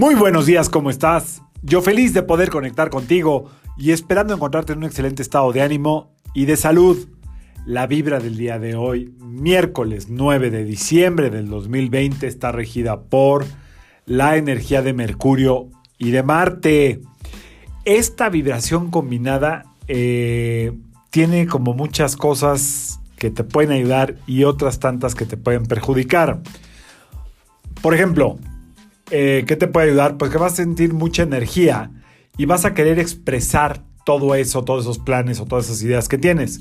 Muy buenos días, ¿cómo estás? Yo feliz de poder conectar contigo y esperando encontrarte en un excelente estado de ánimo y de salud. La vibra del día de hoy, miércoles 9 de diciembre del 2020, está regida por la energía de Mercurio y de Marte. Esta vibración combinada eh, tiene como muchas cosas que te pueden ayudar y otras tantas que te pueden perjudicar. Por ejemplo, eh, ¿qué te puede ayudar? Pues que vas a sentir mucha energía y vas a querer expresar todo eso, todos esos planes o todas esas ideas que tienes.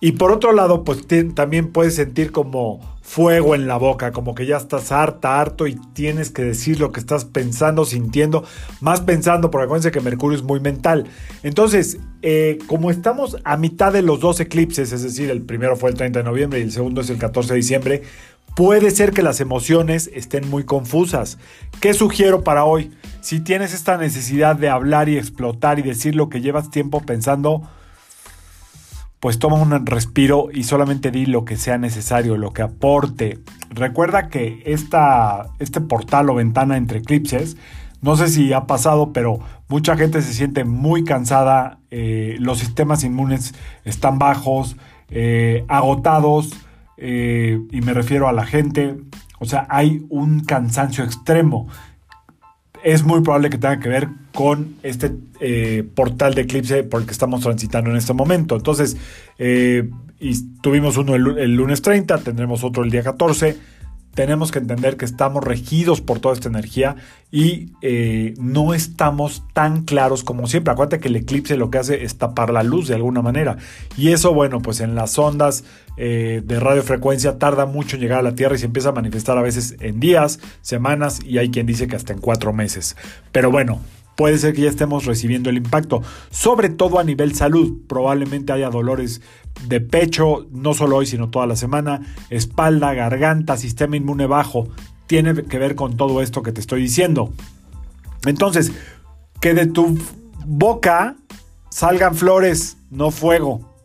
Y por otro lado, pues también puedes sentir como fuego en la boca, como que ya estás harta, harto y tienes que decir lo que estás pensando, sintiendo, más pensando, porque acuérdense que Mercurio es muy mental. Entonces, eh, como estamos a mitad de los dos eclipses, es decir, el primero fue el 30 de noviembre y el segundo es el 14 de diciembre, puede ser que las emociones estén muy confusas. ¿Qué sugiero para hoy? Si tienes esta necesidad de hablar y explotar y decir lo que llevas tiempo pensando, pues toma un respiro y solamente di lo que sea necesario, lo que aporte. Recuerda que esta, este portal o ventana entre eclipses, no sé si ha pasado, pero mucha gente se siente muy cansada, eh, los sistemas inmunes están bajos, eh, agotados, eh, y me refiero a la gente, o sea, hay un cansancio extremo. Es muy probable que tenga que ver con este eh, portal de eclipse por el que estamos transitando en este momento. Entonces, eh, y tuvimos uno el, el lunes 30, tendremos otro el día 14 tenemos que entender que estamos regidos por toda esta energía y eh, no estamos tan claros como siempre. Acuérdate que el eclipse lo que hace es tapar la luz de alguna manera. Y eso, bueno, pues en las ondas eh, de radiofrecuencia tarda mucho en llegar a la Tierra y se empieza a manifestar a veces en días, semanas y hay quien dice que hasta en cuatro meses. Pero bueno, puede ser que ya estemos recibiendo el impacto, sobre todo a nivel salud. Probablemente haya dolores de pecho, no solo hoy, sino toda la semana, espalda, garganta, sistema inmune bajo. Tiene que ver con todo esto que te estoy diciendo. Entonces, que de tu boca salgan flores, no fuego.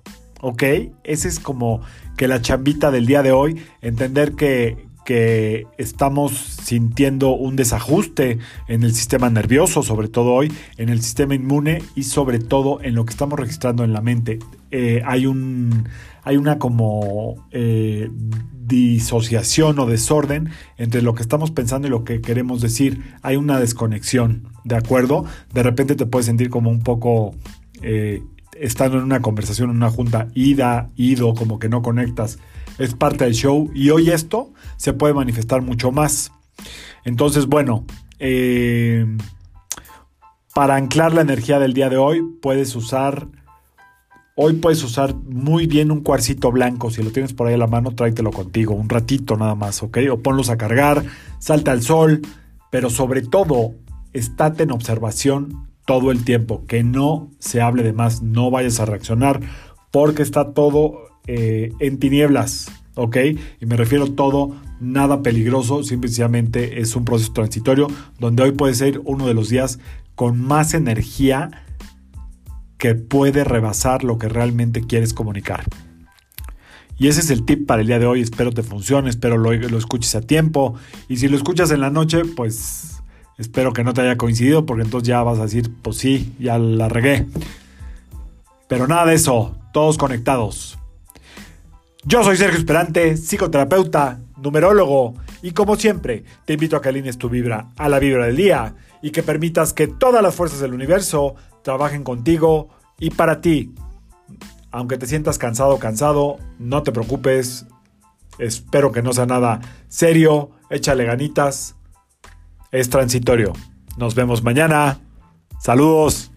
¿Ok? Ese es como que la chambita del día de hoy, entender que, estamos sintiendo un desajuste en el sistema nervioso, sobre todo hoy, en el sistema inmune y sobre todo en lo que estamos registrando en la mente. Eh, hay, un, hay una como eh, disociación o desorden entre lo que estamos pensando y lo que queremos decir. Hay una desconexión, ¿de acuerdo? De repente te puedes sentir como un poco... Eh, estando en una conversación, en una junta, ida, ido, como que no conectas es parte del show y hoy esto se puede manifestar mucho más. Entonces, bueno, eh, para anclar la energía del día de hoy puedes usar, hoy puedes usar muy bien un cuarcito blanco, si lo tienes por ahí a la mano, tráetelo contigo, un ratito nada más, ¿ok? O ponlos a cargar, salta al sol, pero sobre todo, estate en observación todo el tiempo, que no se hable de más, no vayas a reaccionar, porque está todo eh, en tinieblas, ¿ok? Y me refiero todo, nada peligroso, simplemente es un proceso transitorio donde hoy puede ser uno de los días con más energía que puede rebasar lo que realmente quieres comunicar. Y ese es el tip para el día de hoy. Espero te funcione, espero lo, lo, escuches a tiempo. Y si lo escuchas en la noche, pues espero que no te haya coincidido, porque entonces ya vas a decir, pues sí, ya la regué. Pero nada de eso, todos conectados. Yo soy Sergio Esperante, psicoterapeuta, numerólogo, y como siempre, te invito a que alinees tu vibra a la vibra del día y que permitas que todas las fuerzas del universo trabajen contigo y para ti. Aunque te sientas cansado cansado, no te preocupes. Espero que no sea nada serio. Échale ganitas. Es transitorio. Nos vemos mañana. Saludos.